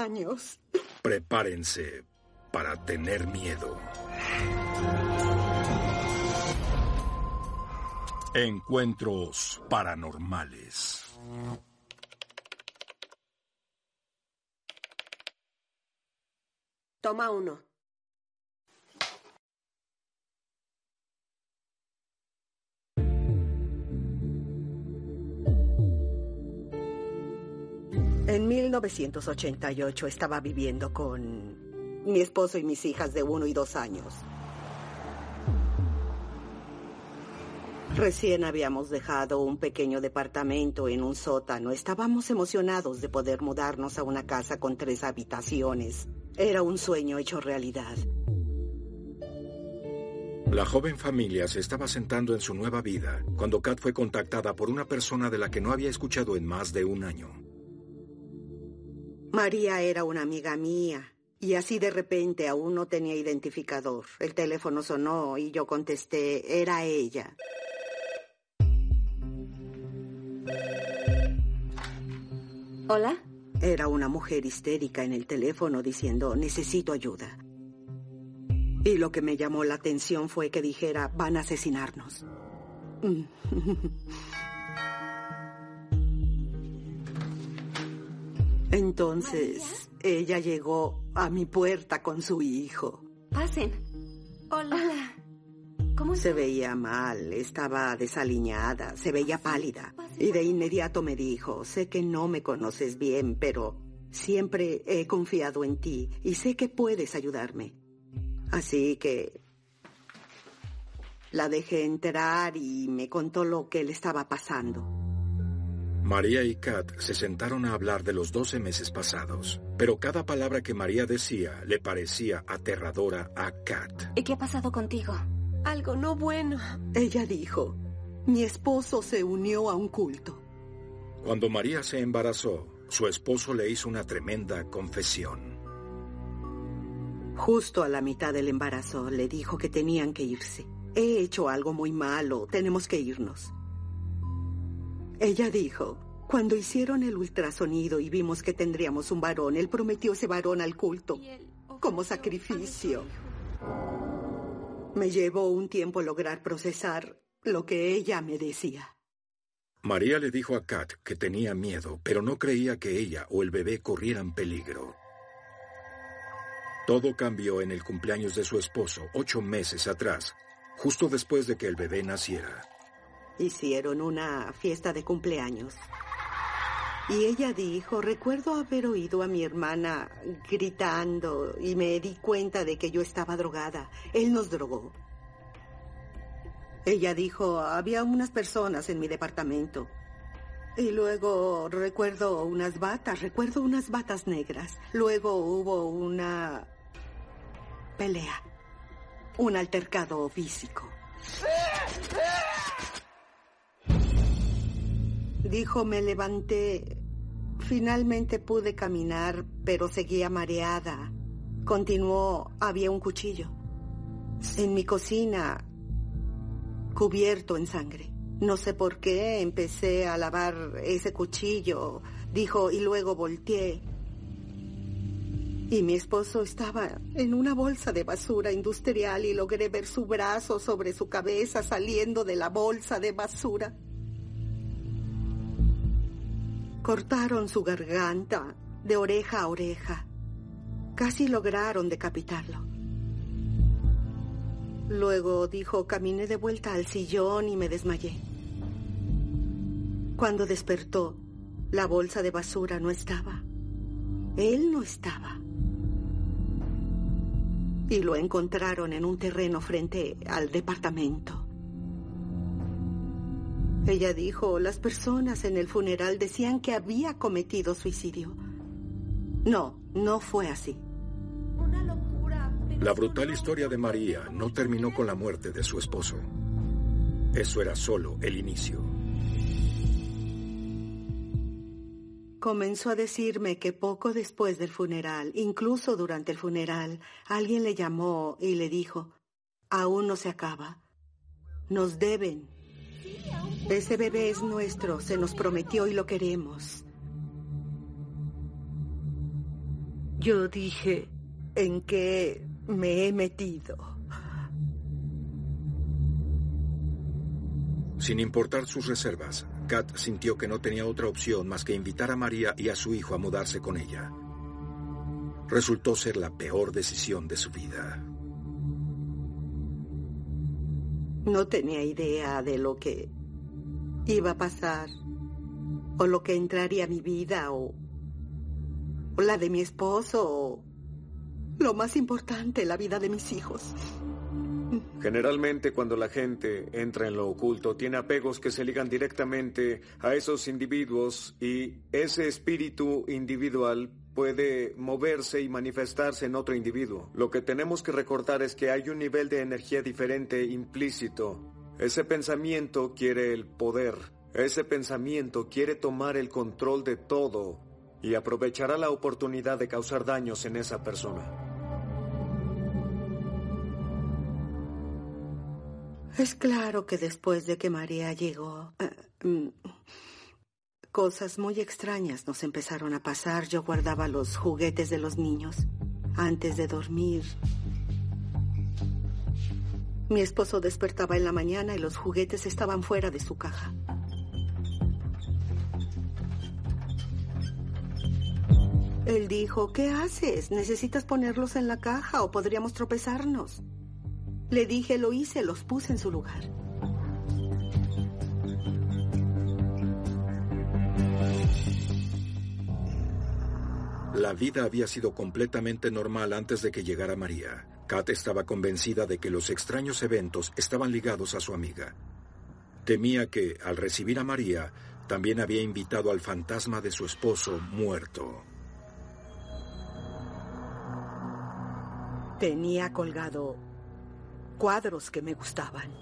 años. Prepárense para tener miedo. Encuentros paranormales. Toma uno. En 1988 estaba viviendo con mi esposo y mis hijas de uno y dos años. Recién habíamos dejado un pequeño departamento en un sótano. Estábamos emocionados de poder mudarnos a una casa con tres habitaciones. Era un sueño hecho realidad. La joven familia se estaba sentando en su nueva vida cuando Kat fue contactada por una persona de la que no había escuchado en más de un año. María era una amiga mía. Y así de repente aún no tenía identificador. El teléfono sonó y yo contesté, era ella. ¿Hola? Era una mujer histérica en el teléfono diciendo, necesito ayuda. Y lo que me llamó la atención fue que dijera, van a asesinarnos. Entonces, ella llegó a mi puerta con su hijo. Pasen. Hola. ¿Cómo se veía mal? Estaba desaliñada, se veía pálida. Y de inmediato me dijo, sé que no me conoces bien, pero siempre he confiado en ti y sé que puedes ayudarme. Así que la dejé entrar y me contó lo que le estaba pasando. María y Kat se sentaron a hablar de los 12 meses pasados, pero cada palabra que María decía le parecía aterradora a Kat. ¿Y qué ha pasado contigo? Algo no bueno. Ella dijo, mi esposo se unió a un culto. Cuando María se embarazó, su esposo le hizo una tremenda confesión. Justo a la mitad del embarazo le dijo que tenían que irse. He hecho algo muy malo, tenemos que irnos. Ella dijo, cuando hicieron el ultrasonido y vimos que tendríamos un varón, él prometió ese varón al culto, como sacrificio. Me llevó un tiempo lograr procesar lo que ella me decía. María le dijo a Kat que tenía miedo, pero no creía que ella o el bebé corrieran peligro. Todo cambió en el cumpleaños de su esposo, ocho meses atrás, justo después de que el bebé naciera. Hicieron una fiesta de cumpleaños. Y ella dijo, recuerdo haber oído a mi hermana gritando y me di cuenta de que yo estaba drogada. Él nos drogó. Ella dijo, había unas personas en mi departamento. Y luego recuerdo unas batas, recuerdo unas batas negras. Luego hubo una pelea, un altercado físico. Dijo, me levanté. Finalmente pude caminar, pero seguía mareada. Continuó, había un cuchillo. En mi cocina, cubierto en sangre. No sé por qué empecé a lavar ese cuchillo, dijo, y luego volteé. Y mi esposo estaba en una bolsa de basura industrial y logré ver su brazo sobre su cabeza saliendo de la bolsa de basura. Cortaron su garganta de oreja a oreja. Casi lograron decapitarlo. Luego dijo, caminé de vuelta al sillón y me desmayé. Cuando despertó, la bolsa de basura no estaba. Él no estaba. Y lo encontraron en un terreno frente al departamento. Ella dijo, las personas en el funeral decían que había cometido suicidio. No, no fue así. Una locura. La brutal historia de María no terminó con la muerte de su esposo. Eso era solo el inicio. Comenzó a decirme que poco después del funeral, incluso durante el funeral, alguien le llamó y le dijo, aún no se acaba. Nos deben ese bebé es nuestro, se nos prometió y lo queremos. Yo dije... ¿En qué me he metido? Sin importar sus reservas, Kat sintió que no tenía otra opción más que invitar a María y a su hijo a mudarse con ella. Resultó ser la peor decisión de su vida. No tenía idea de lo que iba a pasar, o lo que entraría a mi vida, o, o la de mi esposo, o lo más importante, la vida de mis hijos. Generalmente cuando la gente entra en lo oculto tiene apegos que se ligan directamente a esos individuos y ese espíritu individual puede moverse y manifestarse en otro individuo. Lo que tenemos que recordar es que hay un nivel de energía diferente implícito. Ese pensamiento quiere el poder. Ese pensamiento quiere tomar el control de todo y aprovechará la oportunidad de causar daños en esa persona. Es claro que después de que María llegó, eh, mm, cosas muy extrañas nos empezaron a pasar. Yo guardaba los juguetes de los niños antes de dormir. Mi esposo despertaba en la mañana y los juguetes estaban fuera de su caja. Él dijo, ¿qué haces? Necesitas ponerlos en la caja o podríamos tropezarnos. Le dije, lo hice, los puse en su lugar. La vida había sido completamente normal antes de que llegara María. Kat estaba convencida de que los extraños eventos estaban ligados a su amiga. Temía que, al recibir a María, también había invitado al fantasma de su esposo muerto. Tenía colgado cuadros que me gustaban.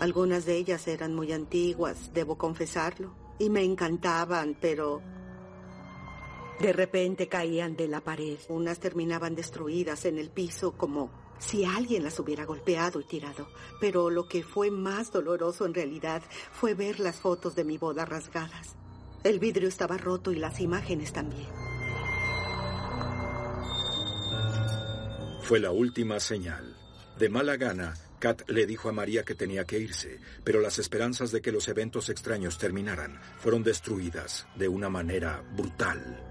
Algunas de ellas eran muy antiguas, debo confesarlo, y me encantaban, pero de repente caían de la pared. Unas terminaban destruidas en el piso como si alguien las hubiera golpeado y tirado. Pero lo que fue más doloroso en realidad fue ver las fotos de mi boda rasgadas. El vidrio estaba roto y las imágenes también. Fue la última señal. De mala gana, Kat le dijo a María que tenía que irse, pero las esperanzas de que los eventos extraños terminaran fueron destruidas de una manera brutal.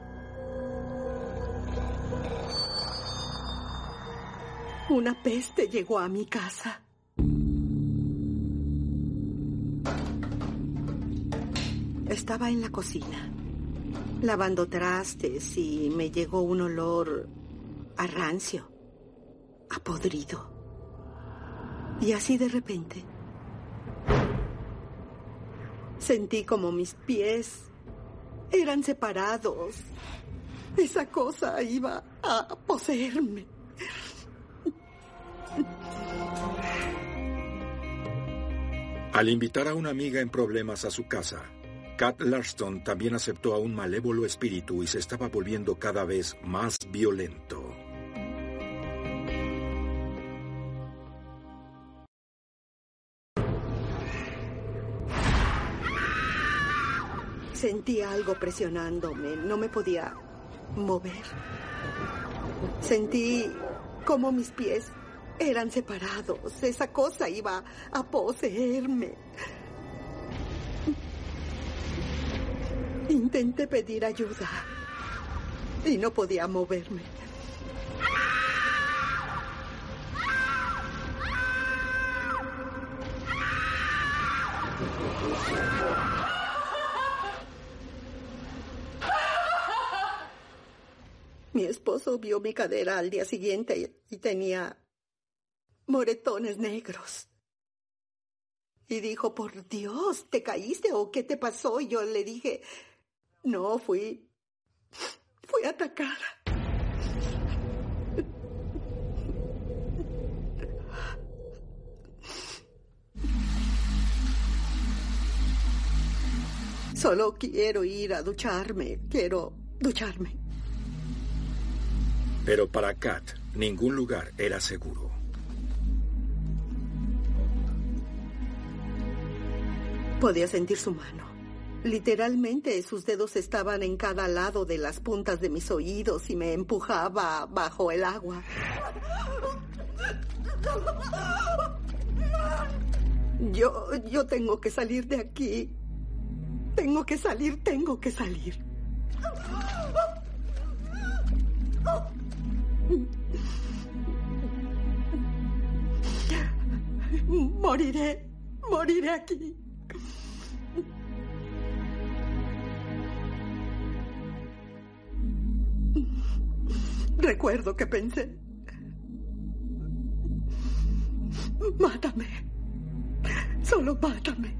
Una peste llegó a mi casa. Estaba en la cocina, lavando trastes y me llegó un olor a rancio, a podrido. Y así de repente sentí como mis pies eran separados. Esa cosa iba a poseerme. Al invitar a una amiga en problemas a su casa, Kat Larston también aceptó a un malévolo espíritu y se estaba volviendo cada vez más violento. Sentía algo presionándome, no me podía mover. Sentí como mis pies eran separados. Esa cosa iba a poseerme. Intenté pedir ayuda y no podía moverme. Mi esposo vio mi cadera al día siguiente y tenía moretones negros. Y dijo, por Dios, ¿te caíste o qué te pasó? Y yo le dije, no, fui, fui atacada. Solo quiero ir a ducharme, quiero ducharme. Pero para Kat, ningún lugar era seguro. Podía sentir su mano. Literalmente sus dedos estaban en cada lado de las puntas de mis oídos y me empujaba bajo el agua. Yo, yo tengo que salir de aquí. Tengo que salir, tengo que salir. Moriré, moriré aquí. Recuerdo que pensé, mátame, solo mátame.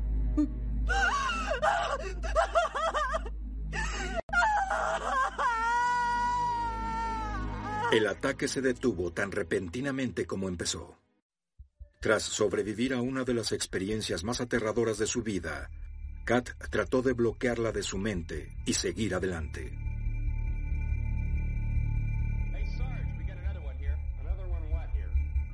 El ataque se detuvo tan repentinamente como empezó. Tras sobrevivir a una de las experiencias más aterradoras de su vida, Kat trató de bloquearla de su mente y seguir adelante.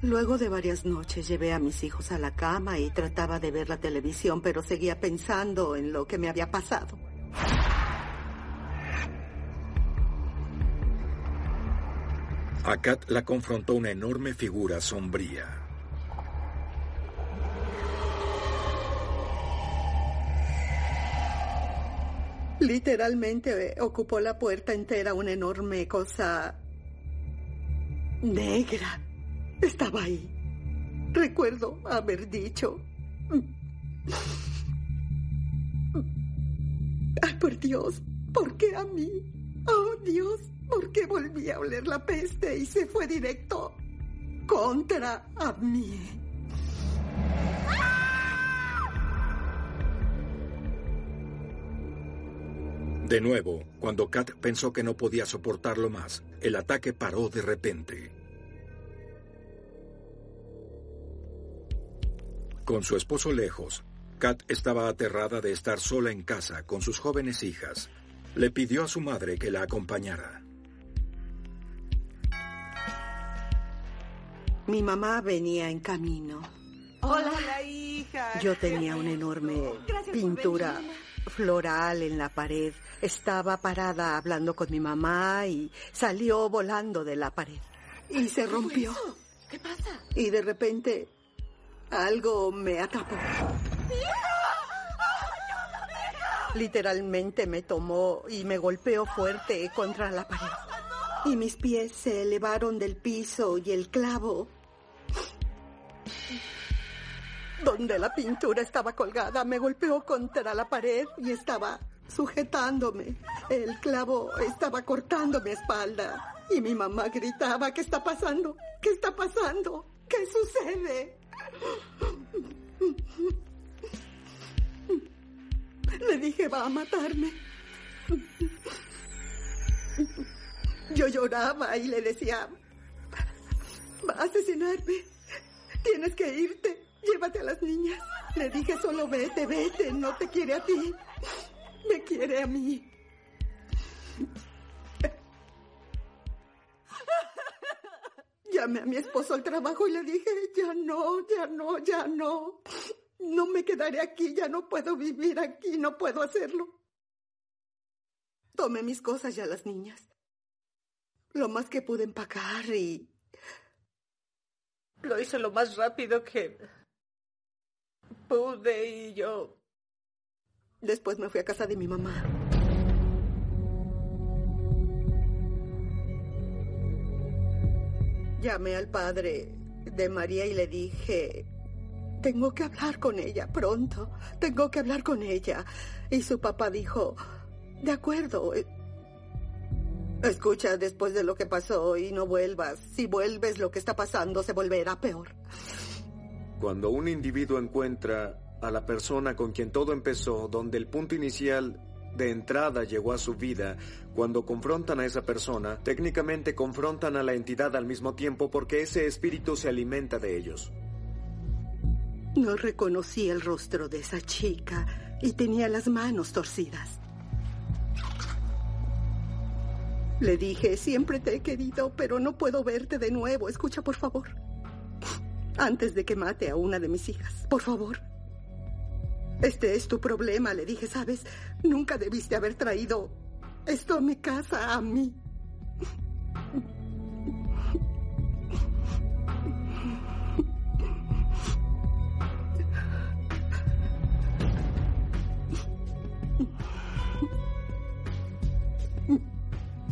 Luego de varias noches llevé a mis hijos a la cama y trataba de ver la televisión, pero seguía pensando en lo que me había pasado. A Kat la confrontó una enorme figura sombría. Literalmente ocupó la puerta entera una enorme cosa negra. Estaba ahí. Recuerdo haber dicho... Ay, por Dios, ¿por qué a mí? Oh, Dios, ¿por qué volví a oler la peste y se fue directo contra a mí? De nuevo, cuando Kat pensó que no podía soportarlo más, el ataque paró de repente. Con su esposo lejos, Kat estaba aterrada de estar sola en casa con sus jóvenes hijas. Le pidió a su madre que la acompañara. Mi mamá venía en camino. Hola, hija. Yo tenía una enorme pintura floral en la pared. Estaba parada hablando con mi mamá y salió volando de la pared. Y se rompió. ¿Qué pasa? Y de repente algo me atrapó. Literalmente me tomó y me golpeó fuerte contra la pared. Y mis pies se elevaron del piso y el clavo donde la pintura estaba colgada me golpeó contra la pared y estaba sujetándome. El clavo estaba cortando mi espalda y mi mamá gritaba, ¿qué está pasando? ¿Qué está pasando? ¿Qué sucede? Le dije, va a matarme. Yo lloraba y le decía, va a asesinarme. Tienes que irte. Llévate a las niñas. Le dije, solo vete, vete. No te quiere a ti. Me quiere a mí. Llamé a mi esposo al trabajo y le dije, ya no, ya no, ya no. No me quedaré aquí, ya no puedo vivir aquí, no puedo hacerlo. Tomé mis cosas y a las niñas. Lo más que pude empacar y... Lo hice lo más rápido que pude y yo... Después me fui a casa de mi mamá. Llamé al padre de María y le dije, tengo que hablar con ella pronto, tengo que hablar con ella. Y su papá dijo, de acuerdo. eh, Escucha, después de lo que pasó y no vuelvas, si vuelves lo que está pasando se volverá peor. Cuando un individuo encuentra a la persona con quien todo empezó, donde el punto inicial de entrada llegó a su vida, cuando confrontan a esa persona, técnicamente confrontan a la entidad al mismo tiempo porque ese espíritu se alimenta de ellos. No reconocí el rostro de esa chica y tenía las manos torcidas. Le dije, siempre te he querido, pero no puedo verte de nuevo. Escucha, por favor. Antes de que mate a una de mis hijas, por favor. Este es tu problema, le dije, ¿sabes? Nunca debiste haber traído esto a mi casa, a mí.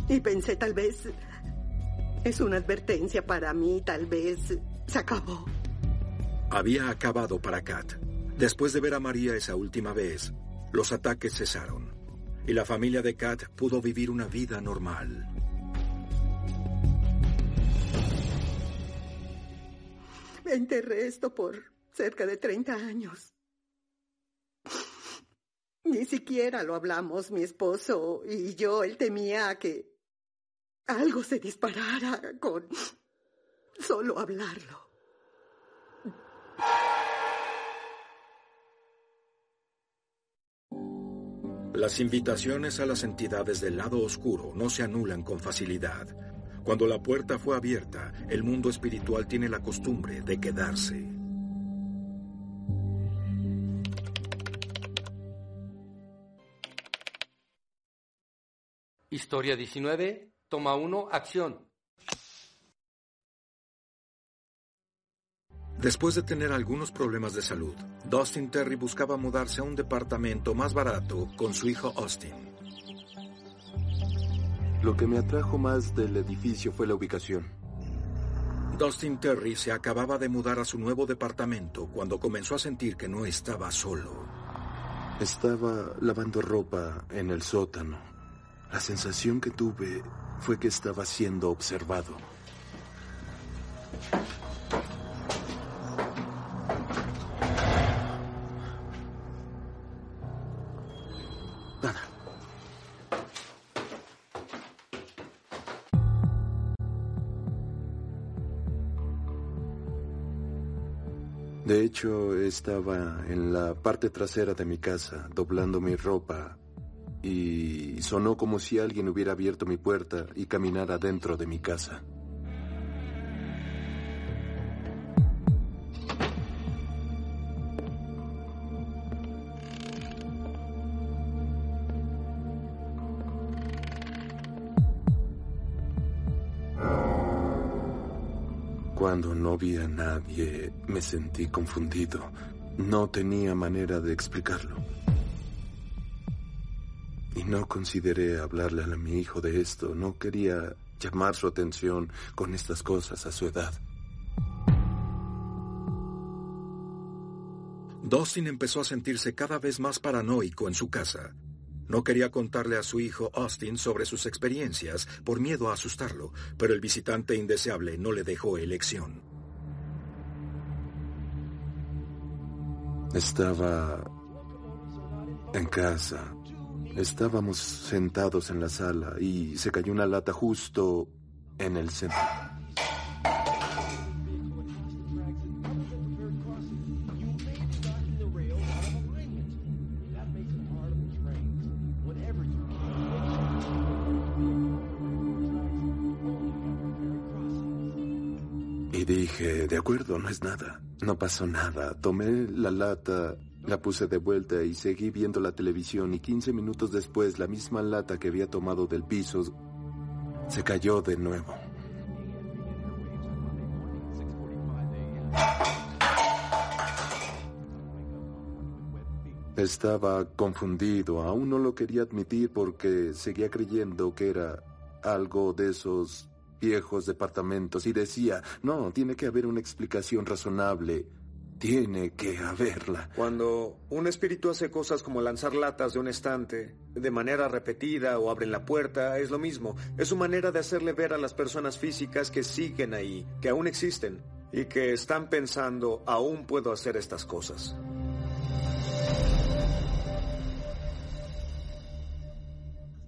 Y pensé, tal vez es una advertencia para mí, tal vez se acabó. Había acabado para Kat. Después de ver a María esa última vez, los ataques cesaron y la familia de Kat pudo vivir una vida normal. Enterré esto por cerca de 30 años. Ni siquiera lo hablamos, mi esposo y yo. Él temía que algo se disparara con solo hablarlo. Las invitaciones a las entidades del lado oscuro no se anulan con facilidad. Cuando la puerta fue abierta, el mundo espiritual tiene la costumbre de quedarse. Historia 19, toma 1, acción. Después de tener algunos problemas de salud, Dustin Terry buscaba mudarse a un departamento más barato con su hijo Austin. Lo que me atrajo más del edificio fue la ubicación. Dustin Terry se acababa de mudar a su nuevo departamento cuando comenzó a sentir que no estaba solo. Estaba lavando ropa en el sótano. La sensación que tuve fue que estaba siendo observado. Hecho, estaba en la parte trasera de mi casa, doblando mi ropa, y sonó como si alguien hubiera abierto mi puerta y caminara dentro de mi casa. Cuando no vi a nadie, me sentí confundido. No tenía manera de explicarlo. Y no consideré hablarle a mi hijo de esto. No quería llamar su atención con estas cosas a su edad. Dustin empezó a sentirse cada vez más paranoico en su casa. No quería contarle a su hijo Austin sobre sus experiencias por miedo a asustarlo, pero el visitante indeseable no le dejó elección. Estaba en casa. Estábamos sentados en la sala y se cayó una lata justo en el centro. De acuerdo, no es nada. No pasó nada. Tomé la lata, la puse de vuelta y seguí viendo la televisión y 15 minutos después la misma lata que había tomado del piso se cayó de nuevo. Estaba confundido, aún no lo quería admitir porque seguía creyendo que era algo de esos viejos departamentos y decía, no, tiene que haber una explicación razonable. Tiene que haberla. Cuando un espíritu hace cosas como lanzar latas de un estante de manera repetida o abren la puerta, es lo mismo. Es su manera de hacerle ver a las personas físicas que siguen ahí, que aún existen y que están pensando, aún puedo hacer estas cosas.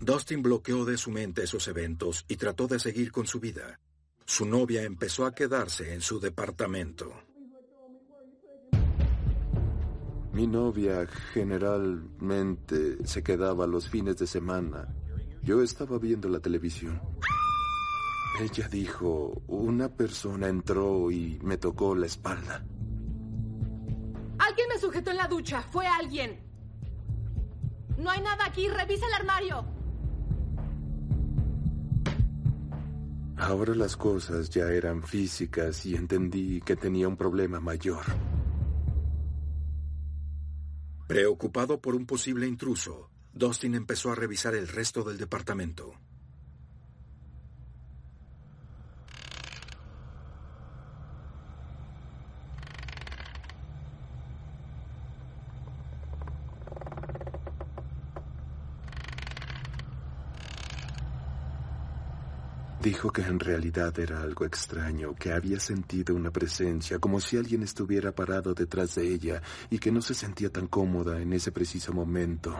Dustin bloqueó de su mente esos eventos y trató de seguir con su vida. Su novia empezó a quedarse en su departamento. Mi novia generalmente se quedaba los fines de semana. Yo estaba viendo la televisión. Ella dijo, una persona entró y me tocó la espalda. Alguien me sujetó en la ducha. Fue alguien. No hay nada aquí. Revisa el armario. Ahora las cosas ya eran físicas y entendí que tenía un problema mayor. Preocupado por un posible intruso, Dustin empezó a revisar el resto del departamento. Que en realidad era algo extraño, que había sentido una presencia, como si alguien estuviera parado detrás de ella y que no se sentía tan cómoda en ese preciso momento.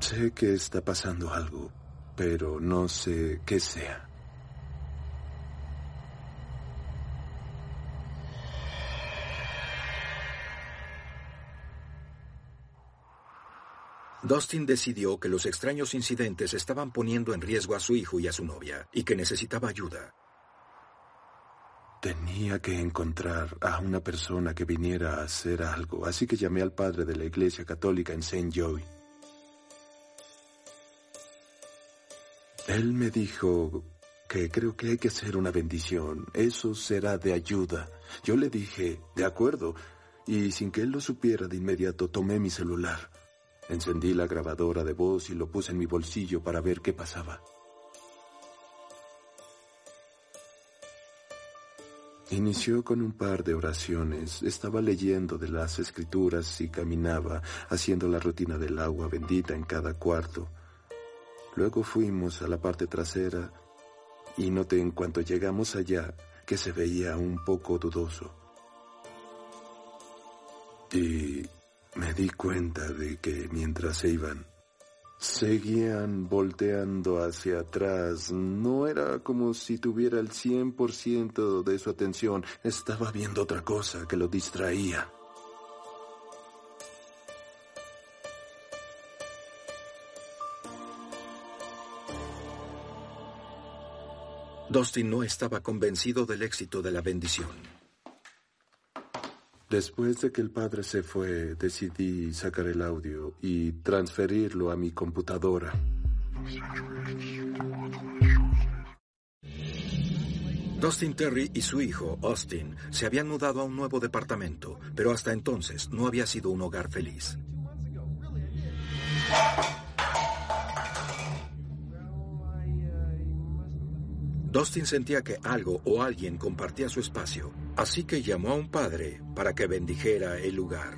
Sé que está pasando algo, pero no sé qué sea. Dustin decidió que los extraños incidentes estaban poniendo en riesgo a su hijo y a su novia, y que necesitaba ayuda. Tenía que encontrar a una persona que viniera a hacer algo, así que llamé al padre de la iglesia católica en St. Joey. Él me dijo que creo que hay que hacer una bendición. Eso será de ayuda. Yo le dije, de acuerdo, y sin que él lo supiera de inmediato tomé mi celular. Encendí la grabadora de voz y lo puse en mi bolsillo para ver qué pasaba. Inició con un par de oraciones. Estaba leyendo de las escrituras y caminaba, haciendo la rutina del agua bendita en cada cuarto. Luego fuimos a la parte trasera y noté en cuanto llegamos allá que se veía un poco dudoso. Y me di cuenta de que mientras se iban, seguían volteando hacia atrás. No era como si tuviera el 100% de su atención. Estaba viendo otra cosa que lo distraía. Dustin no estaba convencido del éxito de la bendición. Después de que el padre se fue, decidí sacar el audio y transferirlo a mi computadora. Dustin Terry y su hijo, Austin, se habían mudado a un nuevo departamento, pero hasta entonces no había sido un hogar feliz. Dustin sentía que algo o alguien compartía su espacio, así que llamó a un padre para que bendijera el lugar.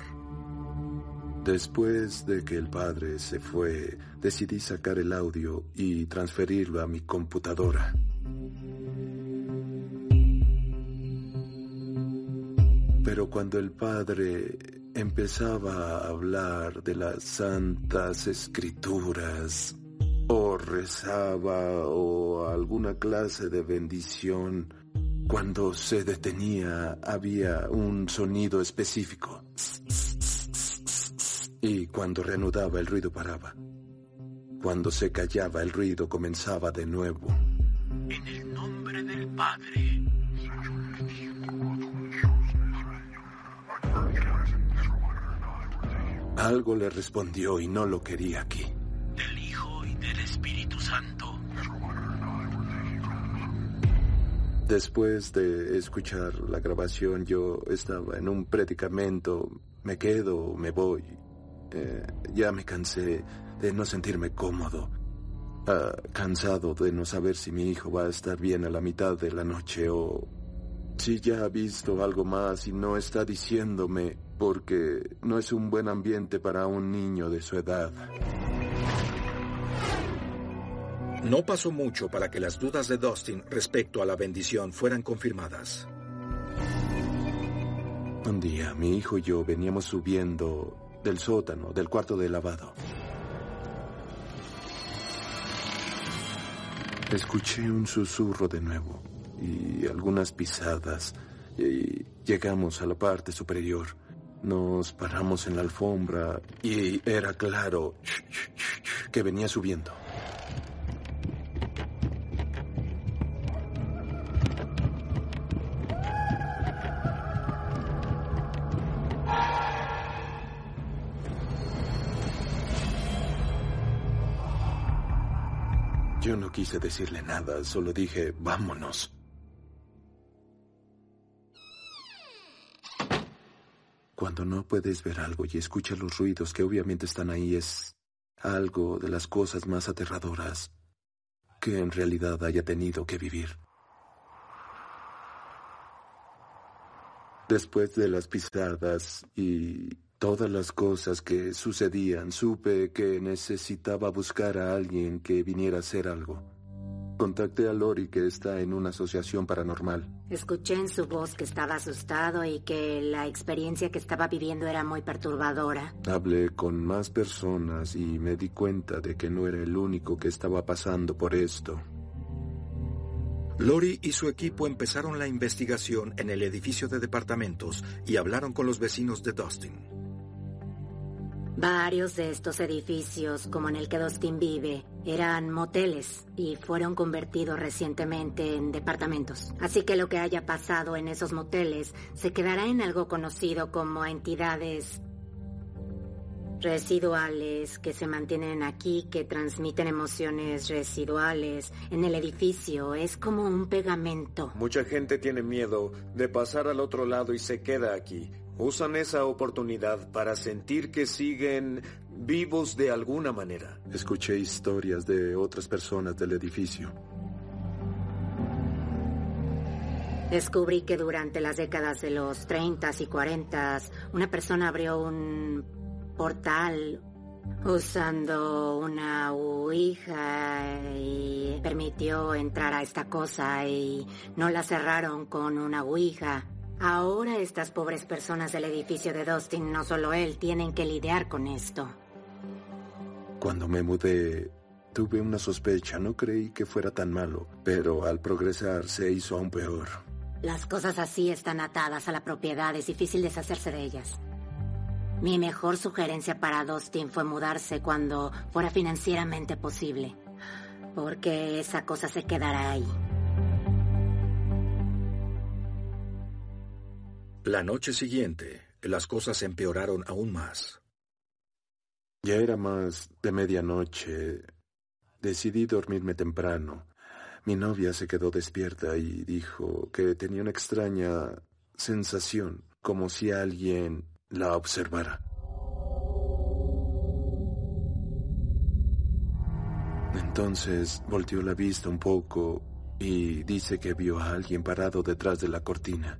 Después de que el padre se fue, decidí sacar el audio y transferirlo a mi computadora. Pero cuando el padre empezaba a hablar de las santas escrituras, o rezaba o alguna clase de bendición, cuando se detenía había un sonido específico. Y cuando reanudaba el ruido paraba. Cuando se callaba el ruido comenzaba de nuevo. En el nombre del Padre. Algo le respondió y no lo quería aquí. Del Espíritu Santo. Después de escuchar la grabación yo estaba en un predicamento. Me quedo, me voy. Eh, ya me cansé de no sentirme cómodo. Ah, cansado de no saber si mi hijo va a estar bien a la mitad de la noche o si ya ha visto algo más y no está diciéndome porque no es un buen ambiente para un niño de su edad. No pasó mucho para que las dudas de Dustin respecto a la bendición fueran confirmadas. Un día mi hijo y yo veníamos subiendo del sótano, del cuarto de lavado. Escuché un susurro de nuevo y algunas pisadas y llegamos a la parte superior. Nos paramos en la alfombra y era claro que venía subiendo. Yo no quise decirle nada, solo dije, vámonos. Cuando no puedes ver algo y escuchas los ruidos que obviamente están ahí es algo de las cosas más aterradoras que en realidad haya tenido que vivir. Después de las pisadas y todas las cosas que sucedían, supe que necesitaba buscar a alguien que viniera a hacer algo. Contacté a Lori que está en una asociación paranormal. Escuché en su voz que estaba asustado y que la experiencia que estaba viviendo era muy perturbadora. Hablé con más personas y me di cuenta de que no era el único que estaba pasando por esto. Lori y su equipo empezaron la investigación en el edificio de departamentos y hablaron con los vecinos de Dustin. Varios de estos edificios, como en el que Dustin vive, eran moteles y fueron convertidos recientemente en departamentos. Así que lo que haya pasado en esos moteles se quedará en algo conocido como entidades residuales que se mantienen aquí, que transmiten emociones residuales en el edificio. Es como un pegamento. Mucha gente tiene miedo de pasar al otro lado y se queda aquí. Usan esa oportunidad para sentir que siguen vivos de alguna manera. Escuché historias de otras personas del edificio. Descubrí que durante las décadas de los 30 y 40 una persona abrió un portal usando una ouija y permitió entrar a esta cosa y no la cerraron con una ouija. Ahora estas pobres personas del edificio de Dustin, no solo él, tienen que lidiar con esto. Cuando me mudé, tuve una sospecha. No creí que fuera tan malo, pero al progresar se hizo aún peor. Las cosas así están atadas a la propiedad. Es difícil deshacerse de ellas. Mi mejor sugerencia para Dustin fue mudarse cuando fuera financieramente posible. Porque esa cosa se quedará ahí. La noche siguiente, las cosas empeoraron aún más. Ya era más de medianoche. Decidí dormirme temprano. Mi novia se quedó despierta y dijo que tenía una extraña sensación, como si alguien la observara. Entonces volteó la vista un poco y dice que vio a alguien parado detrás de la cortina.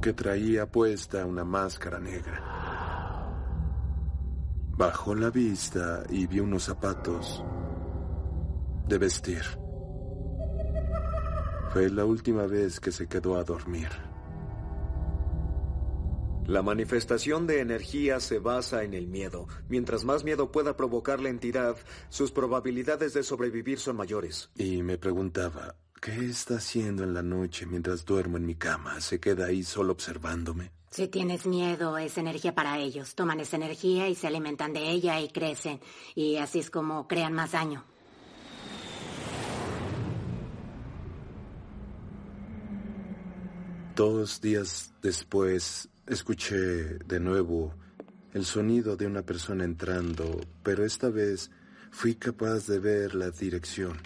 Que traía puesta una máscara negra. Bajó la vista y vio unos zapatos de vestir. Fue la última vez que se quedó a dormir. La manifestación de energía se basa en el miedo. Mientras más miedo pueda provocar la entidad, sus probabilidades de sobrevivir son mayores. Y me preguntaba, ¿Qué está haciendo en la noche mientras duermo en mi cama? ¿Se queda ahí solo observándome? Si tienes miedo, es energía para ellos. Toman esa energía y se alimentan de ella y crecen. Y así es como crean más daño. Dos días después, escuché de nuevo el sonido de una persona entrando, pero esta vez fui capaz de ver la dirección.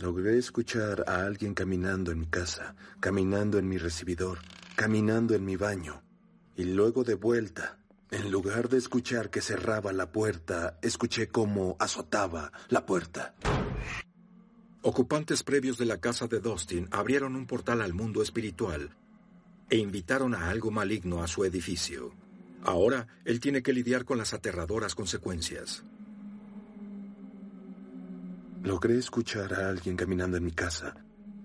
Logré escuchar a alguien caminando en mi casa, caminando en mi recibidor, caminando en mi baño. Y luego de vuelta, en lugar de escuchar que cerraba la puerta, escuché cómo azotaba la puerta. Ocupantes previos de la casa de Dustin abrieron un portal al mundo espiritual e invitaron a algo maligno a su edificio. Ahora él tiene que lidiar con las aterradoras consecuencias. Logré escuchar a alguien caminando en mi casa,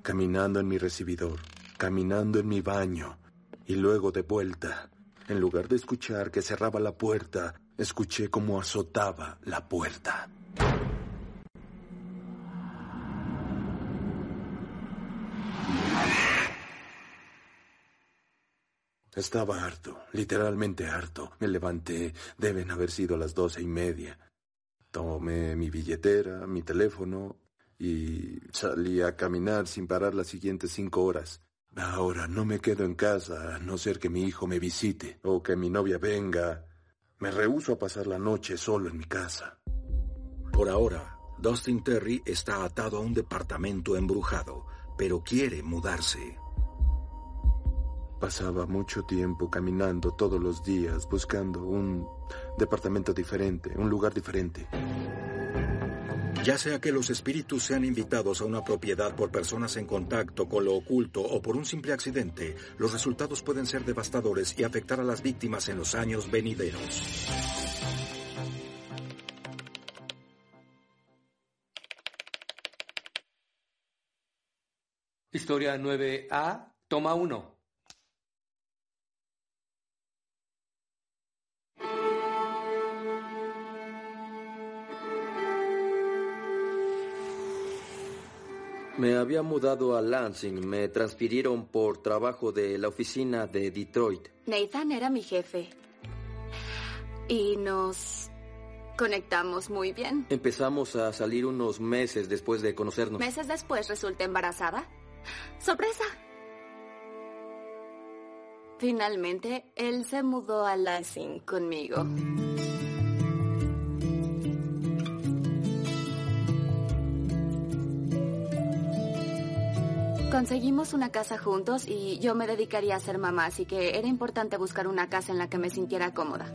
caminando en mi recibidor, caminando en mi baño, y luego de vuelta. En lugar de escuchar que cerraba la puerta, escuché cómo azotaba la puerta. Estaba harto, literalmente harto. Me levanté, deben haber sido las doce y media. Tomé mi billetera, mi teléfono y salí a caminar sin parar las siguientes cinco horas. Ahora no me quedo en casa a no ser que mi hijo me visite o que mi novia venga. Me rehúso a pasar la noche solo en mi casa. Por ahora, Dustin Terry está atado a un departamento embrujado, pero quiere mudarse. Pasaba mucho tiempo caminando todos los días buscando un departamento diferente, un lugar diferente. Ya sea que los espíritus sean invitados a una propiedad por personas en contacto con lo oculto o por un simple accidente, los resultados pueden ser devastadores y afectar a las víctimas en los años venideros. Historia 9A, toma 1. Me había mudado a Lansing. Me transfirieron por trabajo de la oficina de Detroit. Nathan era mi jefe. Y nos conectamos muy bien. Empezamos a salir unos meses después de conocernos. Meses después resulté embarazada. ¡Sorpresa! Finalmente, él se mudó a Lansing conmigo. Conseguimos una casa juntos y yo me dedicaría a ser mamá, así que era importante buscar una casa en la que me sintiera cómoda.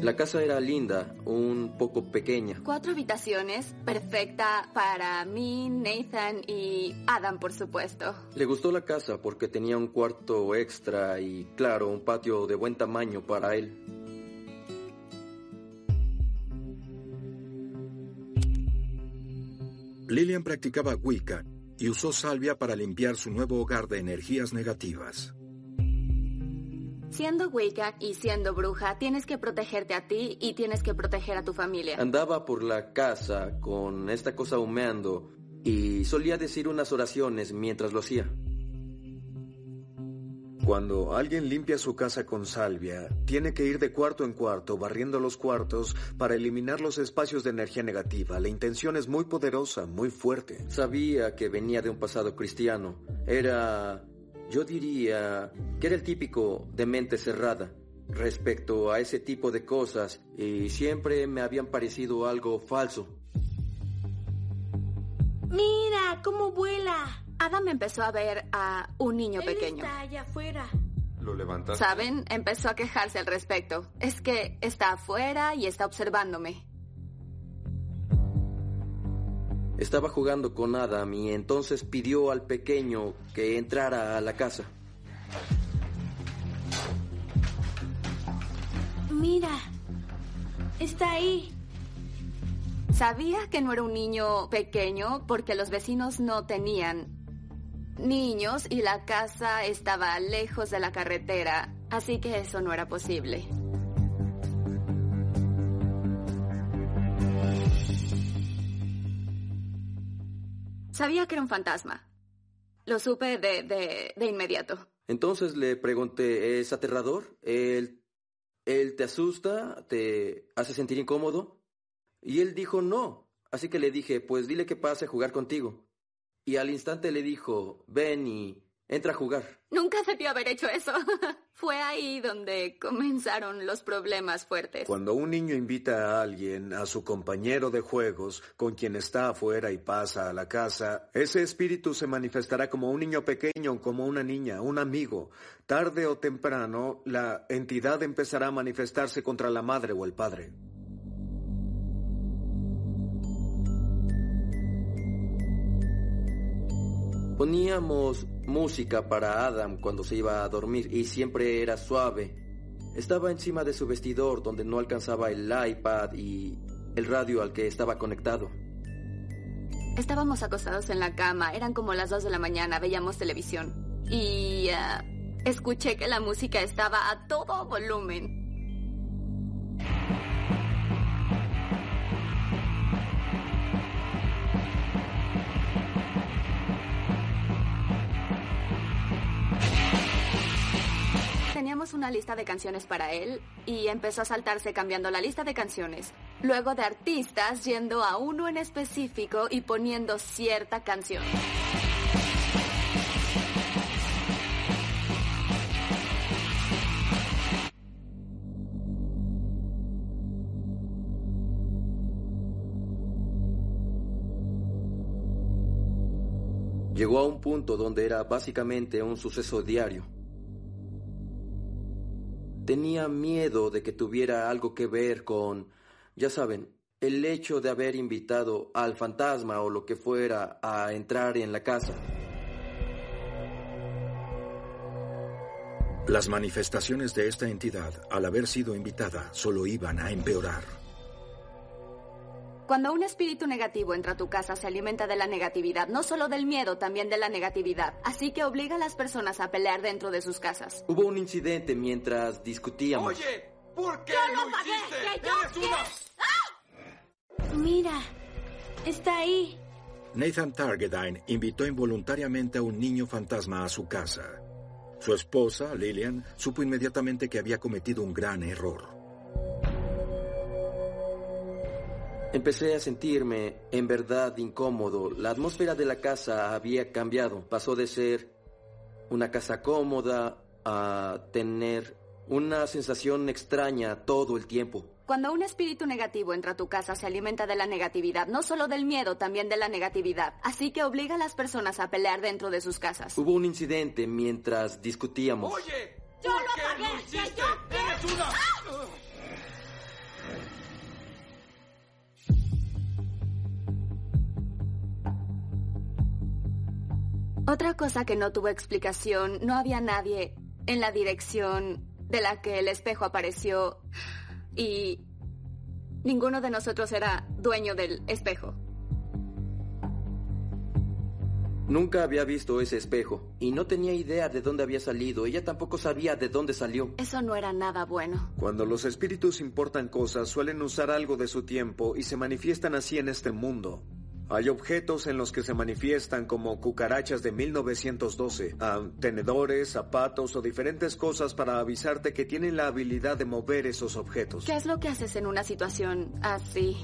La casa era linda, un poco pequeña. Cuatro habitaciones, perfecta para mí, Nathan y Adam, por supuesto. Le gustó la casa porque tenía un cuarto extra y, claro, un patio de buen tamaño para él. Lillian practicaba Wicca y usó salvia para limpiar su nuevo hogar de energías negativas. Siendo Wicca y siendo bruja, tienes que protegerte a ti y tienes que proteger a tu familia. Andaba por la casa con esta cosa humeando y solía decir unas oraciones mientras lo hacía. Cuando alguien limpia su casa con salvia, tiene que ir de cuarto en cuarto, barriendo los cuartos para eliminar los espacios de energía negativa. La intención es muy poderosa, muy fuerte. Sabía que venía de un pasado cristiano. Era, yo diría, que era el típico de mente cerrada respecto a ese tipo de cosas y siempre me habían parecido algo falso. Mira, cómo vuela. Adam empezó a ver a un niño Él pequeño. está allá afuera. Lo levantaste. ¿Saben? Empezó a quejarse al respecto. Es que está afuera y está observándome. Estaba jugando con Adam y entonces pidió al pequeño que entrara a la casa. Mira, está ahí. Sabía que no era un niño pequeño porque los vecinos no tenían niños y la casa estaba lejos de la carretera, así que eso no era posible. Sabía que era un fantasma. Lo supe de, de, de inmediato. Entonces le pregunté, ¿es aterrador? ¿Él, ¿Él te asusta? ¿Te hace sentir incómodo? Y él dijo no. Así que le dije, pues dile que pase a jugar contigo. Y al instante le dijo, ven y entra a jugar. Nunca debió haber hecho eso. Fue ahí donde comenzaron los problemas fuertes. Cuando un niño invita a alguien, a su compañero de juegos, con quien está afuera y pasa a la casa, ese espíritu se manifestará como un niño pequeño, como una niña, un amigo. Tarde o temprano, la entidad empezará a manifestarse contra la madre o el padre. Poníamos música para Adam cuando se iba a dormir y siempre era suave. Estaba encima de su vestidor donde no alcanzaba el iPad y el radio al que estaba conectado. Estábamos acostados en la cama, eran como las dos de la mañana, veíamos televisión. Y ah, escuché que la música estaba a todo volumen. Teníamos una lista de canciones para él y empezó a saltarse cambiando la lista de canciones. Luego de artistas yendo a uno en específico y poniendo cierta canción. Llegó a un punto donde era básicamente un suceso diario. Tenía miedo de que tuviera algo que ver con, ya saben, el hecho de haber invitado al fantasma o lo que fuera a entrar en la casa. Las manifestaciones de esta entidad, al haber sido invitada, solo iban a empeorar. Cuando un espíritu negativo entra a tu casa, se alimenta de la negatividad, no solo del miedo, también de la negatividad. Así que obliga a las personas a pelear dentro de sus casas. Hubo un incidente mientras discutíamos. Oye, ¿por qué Yo lo lo pagué, hiciste? que yo ¡Eres una... ¡Ah! Mira, está ahí. Nathan Targedine invitó involuntariamente a un niño fantasma a su casa. Su esposa, Lillian, supo inmediatamente que había cometido un gran error. Empecé a sentirme en verdad incómodo. La atmósfera de la casa había cambiado. Pasó de ser una casa cómoda a tener una sensación extraña todo el tiempo. Cuando un espíritu negativo entra a tu casa, se alimenta de la negatividad, no solo del miedo, también de la negatividad. Así que obliga a las personas a pelear dentro de sus casas. Hubo un incidente mientras discutíamos. Oye, Yo ¿por lo pagué, ¡Eres una... Otra cosa que no tuvo explicación, no había nadie en la dirección de la que el espejo apareció y ninguno de nosotros era dueño del espejo. Nunca había visto ese espejo y no tenía idea de dónde había salido. Ella tampoco sabía de dónde salió. Eso no era nada bueno. Cuando los espíritus importan cosas, suelen usar algo de su tiempo y se manifiestan así en este mundo. Hay objetos en los que se manifiestan como cucarachas de 1912, ah, tenedores, zapatos o diferentes cosas para avisarte que tienen la habilidad de mover esos objetos. ¿Qué es lo que haces en una situación así?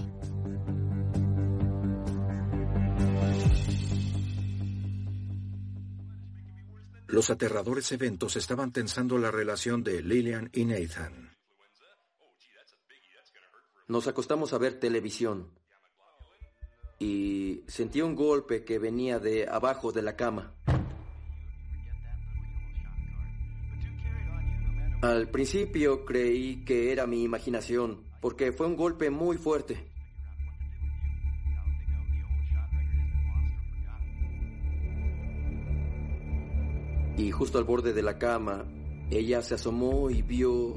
Los aterradores eventos estaban tensando la relación de Lillian y Nathan. Nos acostamos a ver televisión y sentí un golpe que venía de abajo de la cama. Al principio creí que era mi imaginación, porque fue un golpe muy fuerte. Y justo al borde de la cama, ella se asomó y vio...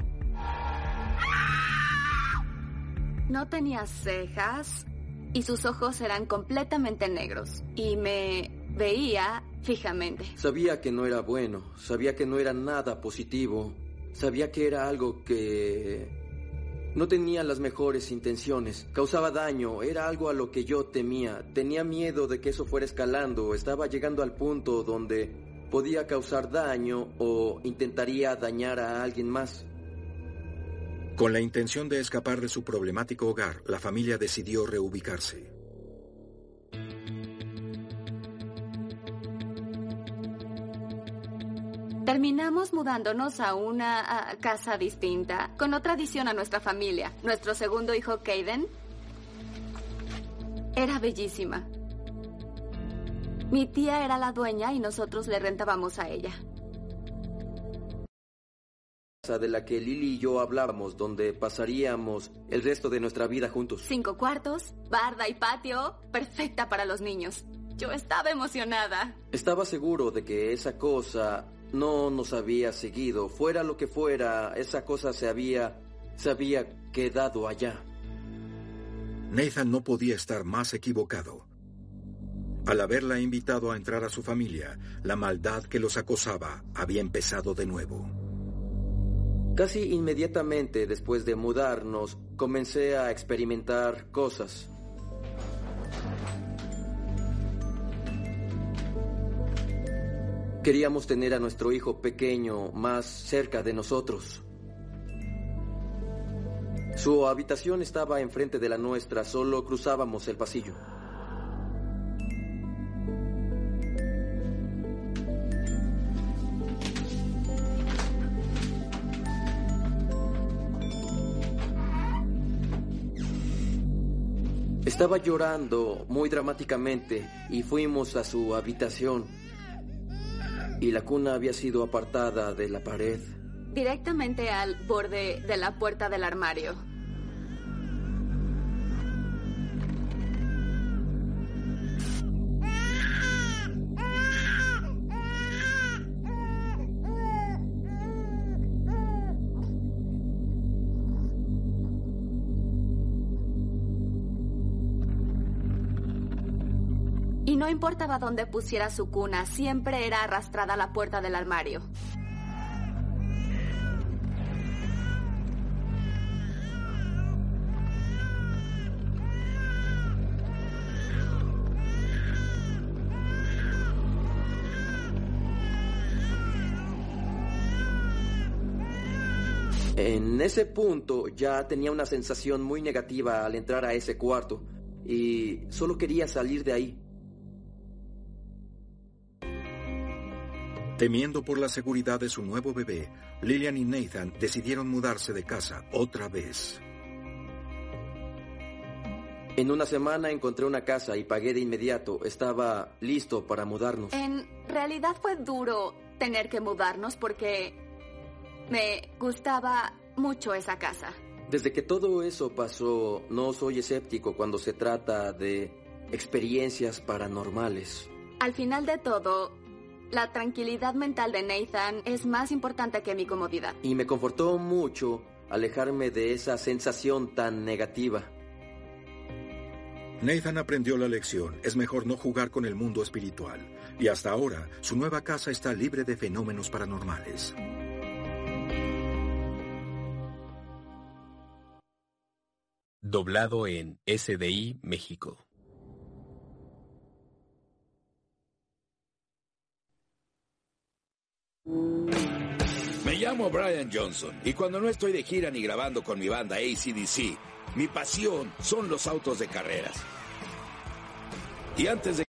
No tenía cejas y sus ojos eran completamente negros y me veía fijamente. Sabía que no era bueno, sabía que no era nada positivo, sabía que era algo que no tenía las mejores intenciones, causaba daño, era algo a lo que yo temía, tenía miedo de que eso fuera escalando, estaba llegando al punto donde podía causar daño o intentaría dañar a alguien más. Con la intención de escapar de su problemático hogar, la familia decidió reubicarse. Terminamos mudándonos a una casa distinta, con otra adición a nuestra familia. Nuestro segundo hijo, Caden, era bellísima. Mi tía era la dueña y nosotros le rentábamos a ella. De la que Lily y yo hablábamos, donde pasaríamos el resto de nuestra vida juntos. Cinco cuartos, barda y patio, perfecta para los niños. Yo estaba emocionada. Estaba seguro de que esa cosa no nos había seguido. Fuera lo que fuera, esa cosa se había se había quedado allá. Nathan no podía estar más equivocado. Al haberla invitado a entrar a su familia, la maldad que los acosaba había empezado de nuevo. Casi inmediatamente después de mudarnos, comencé a experimentar cosas. Queríamos tener a nuestro hijo pequeño más cerca de nosotros. Su habitación estaba enfrente de la nuestra, solo cruzábamos el pasillo. Estaba llorando muy dramáticamente y fuimos a su habitación. Y la cuna había sido apartada de la pared. Directamente al borde de la puerta del armario. Importaba dónde pusiera su cuna, siempre era arrastrada a la puerta del armario. En ese punto ya tenía una sensación muy negativa al entrar a ese cuarto y solo quería salir de ahí. Temiendo por la seguridad de su nuevo bebé, Lillian y Nathan decidieron mudarse de casa otra vez. En una semana encontré una casa y pagué de inmediato. Estaba listo para mudarnos. En realidad fue duro tener que mudarnos porque me gustaba mucho esa casa. Desde que todo eso pasó, no soy escéptico cuando se trata de experiencias paranormales. Al final de todo, la tranquilidad mental de Nathan es más importante que mi comodidad. Y me confortó mucho alejarme de esa sensación tan negativa. Nathan aprendió la lección. Es mejor no jugar con el mundo espiritual. Y hasta ahora, su nueva casa está libre de fenómenos paranormales. Doblado en SDI México. Me llamo Brian Johnson y cuando no estoy de gira ni grabando con mi banda ACDC, mi pasión son los autos de carreras. Y antes de